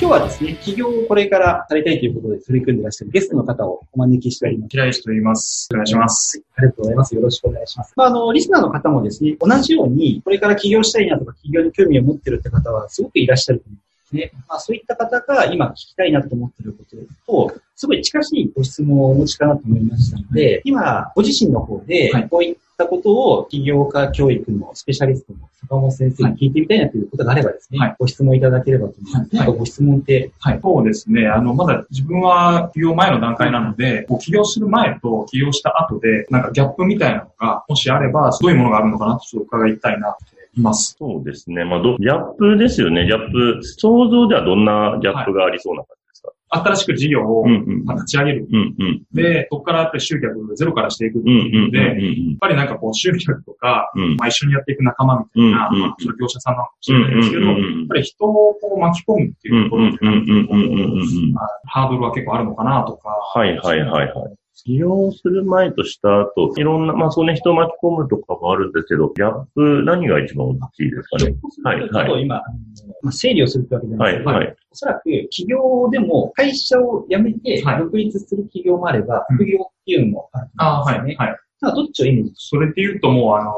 今日はですね、起業をこれからされたいということで取り組んでいらっしゃるゲストの方をお招きしております。平石と言います。お願いします。ありがとうございます。よろしくお願いします。まあ、あの、リスナーの方もですね、同じように、これから起業したいなとか、起業に興味を持ってるって方はすごくいらっしゃると思うんですね。まあ、そういった方が今聞きたいなと思ってることと、すごい近しいご質問をお持ちかなと思いましたので、今、ご自身の方で、こういったことを起業家教育のスペシャリストの坂本先生に聞いてみたいなということがあればですね、はい、ご質問いただければと思います。はい、ご質問って？はい。そうですね。あの、まだ自分は起業前の段階なので、こう起業する前と起業した後で、なんかギャップみたいなのが、もしあれば、どういうものがあるのかなとちょっと伺いたいなといます。そうですね。まあ、ギャップですよね。ギャップ。想像ではどんなギャップがありそうな感新しく事業を立ち上げる。うんうん、で、そこからやっぱり集客ゼロからしていくっていうので、やっぱりなんかこう集客とか、うん、まあ、一緒にやっていく仲間みたいな、まあ、それ業者さんなのかもしれないですけど、やっぱり人をこう巻き込むっていうところで、ハードルは結構あるのかなとか。はいはいはいはい。起業する前とした後、いろんな、まあそうね、人を巻き込むとかもあるんですけど、ギャップ、何が一番大きいですかね？はい、はい。今、まあ、整理をするってわけじゃないですか。はい、はい。おそらく、起業でも会社を辞めて、独立する企業もあれば、副業っていうのもあるんですね。あはい、はい。ただ、どっちを意味それって言うともう、あの、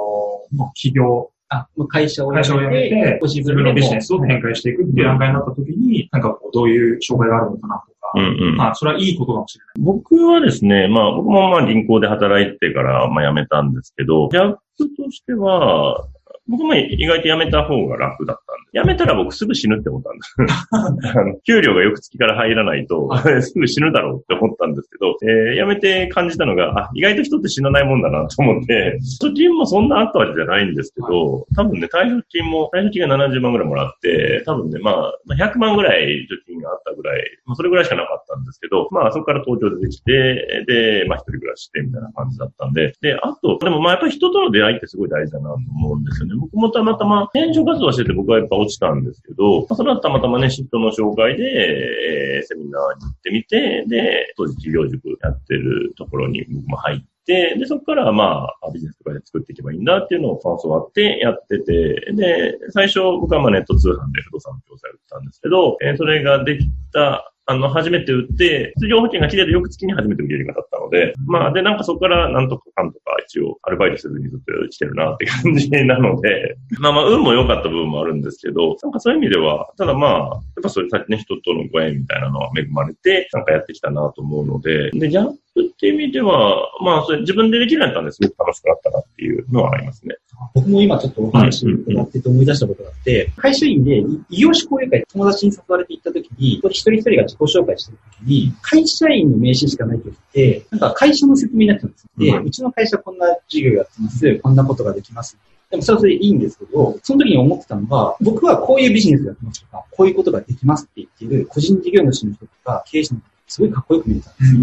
もう起業、あ、会社を辞めて、会社を辞めて、自分のビジネスを展開していくっていう段階になった時に、なんかどういう障害があるのかなうんうん、まあ、それはいいことかもしれない。僕はですね、まあ、僕もまあ銀行で働いてから、まあ辞めたんですけど、ギャップとしては、僕も意外と辞めた方が楽だったんで。辞めたら僕すぐ死ぬって思ったんです。あ の給料がよく月から入らないと、すぐ死ぬだろうって思ったんですけど、えー、辞めて感じたのが、あ、意外と人って死なないもんだなと思って、貯金もそんなあったわけじゃないんですけど、多分ね、退職金も、退職金が70万ぐらいもらって、多分ね、まあ、100万ぐらい貯金があったぐらい、まあ、それぐらいしかなかったんですけど、まあ、そこから東京出てきて、で、まあ、一人暮らししてみたいな感じだったんで、で、あと、でもまあ、やっぱり人との出会いってすごい大事だなと思うんですよね。僕もたまたま転職活動してて僕はやっぱ落ちたんですけど、それはたまたまね、シフトの紹介で、えー、セミナーに行ってみて、で、当時企業塾やってるところに僕も入って、で、そこからまあ、ビジネスとかで作っていけばいいんだっていうのを教わってやってて、で、最初僕はまあネット通販で不動産の教材を売ったんですけど、えー、それができたあの、初めて売って、通常保険が切れる翌月に初めて売れるようになったので、まあ、で、なんかそこからなんとかかんとか一応アルバイトせずにずっと来てるなって感じなので、まあまあ、運も良かった部分もあるんですけど、なんかそういう意味では、ただまあ、やっぱそういうね、人とのご縁みたいなのは恵まれて、なんかやってきたなと思うので、で、ギャップって意味では、まあ、それ自分でできるようになったんですごく楽しくなったなっていうのはありますね。僕も今ちょっとお話伺ってて思い出したことがあって、会社員で異業種交流会友達に誘われて行った時に、一人一人が自己紹介してる時に、会社員の名刺しかない時って、なんか会社の説明になっちゃうんですで、うちの会社こんな事業やってます、こんなことができます。でもそれはそれでいいんですけど、その時に思ってたのは、僕はこういうビジネスやってますとか、こういうことができますって言っている個人事業主の人とか経営者の人すごいかっこよく見えたんですよ。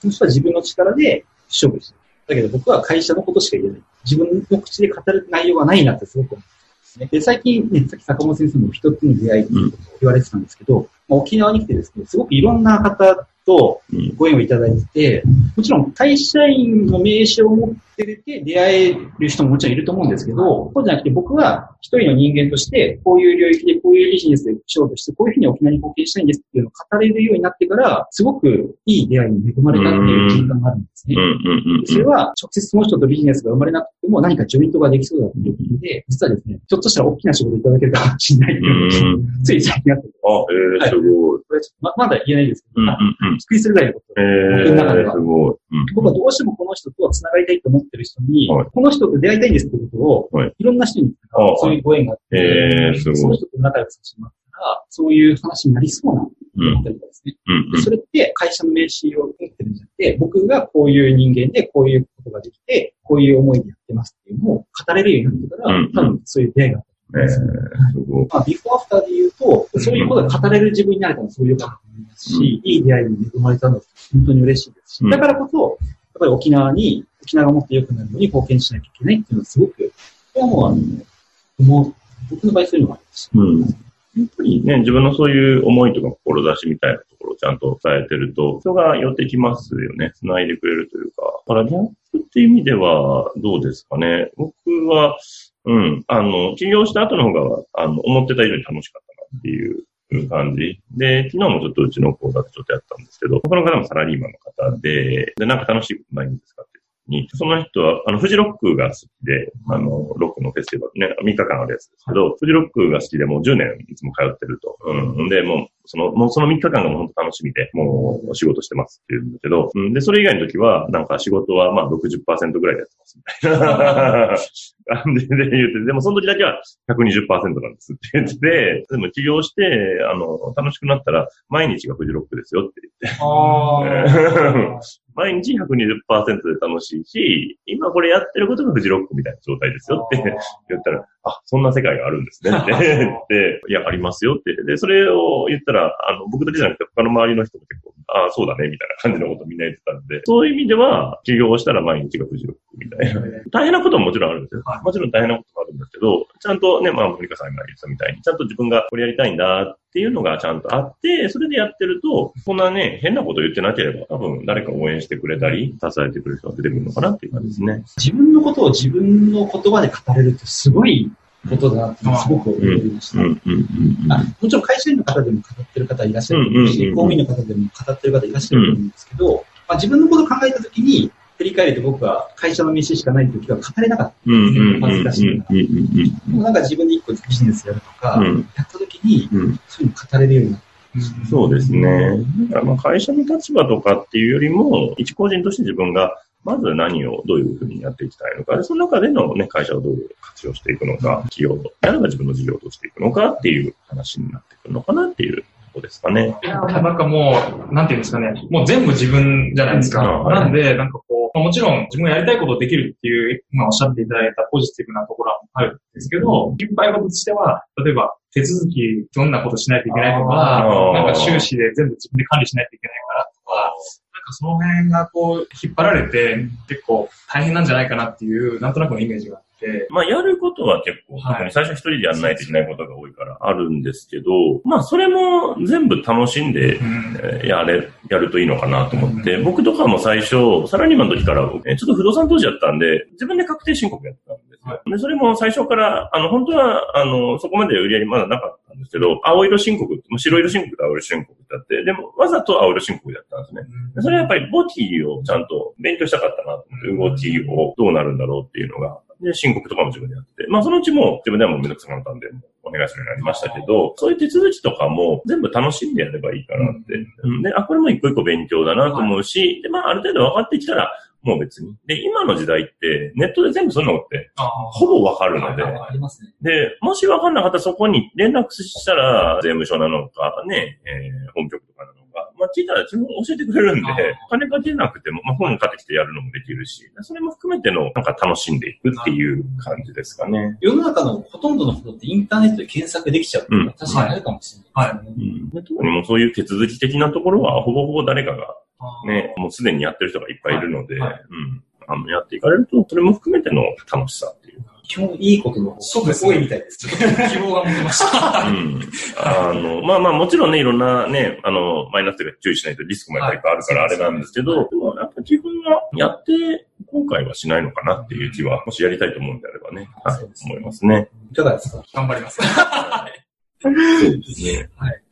その人は自分の力で勝負してる。だけど僕は会社のことしか言えない。自分の口で語る内容はないなってすごく思ったんですね。で、最近ね、さっき坂本先生も一つの出会いっていうことを言われてたんですけど、まあ、沖縄に来てですね、すごくいろんな方とご縁をいただいて、もちろん会社員の名刺を持ってて出会える人ももちろんいると思うんですけど、そうじゃなくて僕は一人の人間として、こういう領域でこういうビジネスで勝負して、こういうふうに沖縄に貢献したいんですっていうのを語れるようになってから、すごくいい出会いに恵まれたっていう実感があるんですね。それは直接その人とビジネスが生まれなくても何かジョイントができそうだということで、実はですね、ちょっとしたら大きな仕事いただけるかもしれないっていうつい最近あって。あ、えー、すごい。これままだ言えないですけど、びっくりするぐらいのこと。えー、僕の中では。すごい。僕はどうしてもこの人と繋がりたいと思ってる人に、この人と出会いたいんですってことを、い。ろんな人にそういうご縁があって、えー、その人と仲良くさせてもらったら、そういう話になりそうなですね。でそれって会社の名刺を持ってるんじゃなくて、僕がこういう人間でこういうことができて、こういう思いでやってますっていうのを語れるようになってから、多分そういう出会いがあった。えー、まあ、ビフォーアフターで言うと、そういうことが語れる自分になれたのはそういうことだと思いますし、うん、いい出会いに恵まれたのは本当に嬉しいですし、だからこそ、やっぱり沖縄に、沖縄がもっと良くなるように貢献しなきゃいけないっていうのはすごく、これはもうあの、もう僕の場合そういうのがあります。うんやっぱりね、自分のそういう思いとか志みたいなところをちゃんと伝えてると、人が寄ってきますよね。繋いでくれるというか。だからギャップっていう意味では、どうですかね。僕は、うん、あの、起業した後の方が、あの、思ってた以上に楽しかったなっていう感じ。で、昨日もちょっとうちの講座でちょっとやったんですけど、他の方もサラリーマンの方で、で、なんか楽しいことないんですかってに、その人は、あの、フジロックが好きで、あの、ロックのフェスティバルね、3日間あるやつですけど、フジロックが好きでもう10年いつも通ってると。うん。で、もう、その、もうその3日間がもう本当楽しみで、もう仕事してますって言うんだけど、うん、で、それ以外の時は、なんか仕事はまあ60%ぐらいでやってますみたいな。感 じで言って、でもその時だけは120%なんですって言ってて、でも起業して、あの、楽しくなったら、毎日がフジロックですよって言って。毎日120%で楽しいし、今これやってることがフジロックみたいな状態ですよって言ったら、あ、そんな世界があるんですねって言って、いや、ありますよって。で、それを言ったら、あの、僕だけじゃなくて他の周りの人も結構、ああ、そうだね、みたいな感じのことみんな言ってたんで、そういう意味では、起業したら毎日がフジロックみたいな。大変なことももちろんあるんですよ。もちろん大変なこんですけど、ちゃんとね、まあ、モニカさんが言ってたみたいに、ちゃんと自分がこれやりたいんだっていうのがちゃんとあって、それでやってると、こんなね、変なこと言ってなければ、多分誰か応援してくれたり、支えてくれる人が出てくるのかなっていう感じですね。自分のことを自分の言葉で語れるってすごいことだなってすごく思いました。もちろん会社員の方でも語ってる方いらっしゃるし、公務員の方でも語ってる方いらっしゃると思うんですけど、まあ、自分のことを考えたときに、振り返ると僕は会社の飯しかない時は語れなかったんですね。恥ずかしいから。でもなんか自分で一個ビジネスやるとか、やった時に、そういうの語れるようになった。そうですね。まあ会社の立場とかっていうよりも、一個人として自分がまず何をどういうふうにやっていきたいのか、でその中でのね、会社をどう活用していくのか、企業と、やれば自分の事業としていくのかっていう話になってくるのかなっていうですかね。なんかもう、なんていうんですかね、もう全部自分じゃないですか。はい、なんで、なんかこう、もちろん自分がやりたいことをできるっていう、まあおっしゃっていただいたポジティブなところはあるんですけど、いっぱいこととしては、例えば手続きどんなことしないといけないとか、なんか収支で全部自分で管理しないといけないからとか、なんかその辺がこう、引っ張られて、結構大変なんじゃないかなっていう、なんとなくのイメージがあって。まあ、やることは結構、特に最初一人でやらないといけないことが多いからあるんですけど、まあ、それも全部楽しんで、やれ、やるといいのかなと思って、僕とかも最初、サラリーマンの時から、ちょっと不動産投資やったんで、自分で確定申告やったんですよ。で、それも最初から、あの、本当は、あの、そこまで売り上げまだなかったんですけど、青色申告、白色申告と青色申告ってあって、でも、わざと青色申告だったんですね。それはやっぱり簿記をちゃんと勉強したかったなと思って、動きをどうなるんだろうっていうのが、で、申告とかも自分でやってて、まあそのうちも自分ではもうめんどくさくなったんで、お願いするようになりましたけど、そういう手続きとかも全部楽しんでやればいいかなって。うん、で、あ、これも一個一個勉強だなと思うし、で、まあある程度分かってきたら、もう別に。で、今の時代って、ネットで全部そういうのって、ほぼわかるので、で、もしわかんなかったらそこに連絡したら、税務署なのか、ね、えー、本局とかなのか、まあ聞いたら自分教えてくれるんで、金かけなくても、まあ本買ってきてやるのもできるし、それも含めての、なんか楽しんでいくっていう感じですかね。世の中のほとんどのことってインターネットで検索できちゃう。うん、確かにあるかもしれない、ね。はい。うん。特にもうそういう手続き的なところは、ほぼほぼ誰かがね、もうすでにやってる人がいっぱいいるので、はいはい、うん。あの、やっていかれると、それも含めての楽しさっていう。基本いいことのそうです、多いみたいです。希望が持てました。うん。あの、まあまあもちろんね、いろんなね、あの、マイナスというか注意しないとリスクもやっぱりあるからあれなんですけど、でもやっぱ自分がやって後悔はしないのかなっていう気は、もしやりたいと思うんであればね、はい、思いますね。いかがですか？頑張ります。そうですね。はい。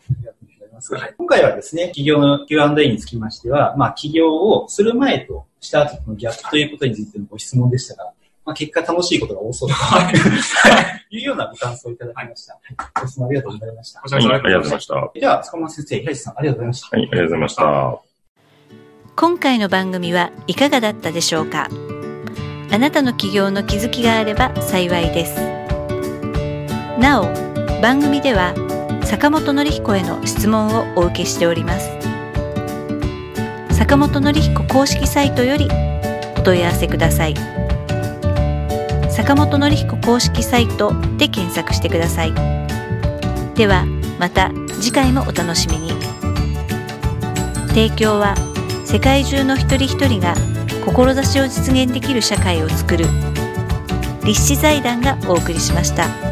はい、今回はですね、企業の Q&A につきましては、まあ、起業をする前とした後のギャップということについてのご質問でしたが、まあ、結果楽しいことが多そうだというようなご感想をいただきました。はい、ご質問ありがとうございました。はい、ありがとうございました。では、塚間先生、平石さん、ありがとうございました。はい、ありがとうございました。今回の番組はいかがだったでしょうか？あなたの起業の気づきがあれば幸いです。なお、番組では坂本典彦への質問をお受けしております坂本典彦公式サイトよりお問い合わせください坂本典彦公式サイトで検索してくださいではまた次回もお楽しみに提供は世界中の一人一人が志を実現できる社会をつくる立志財団がお送りしました。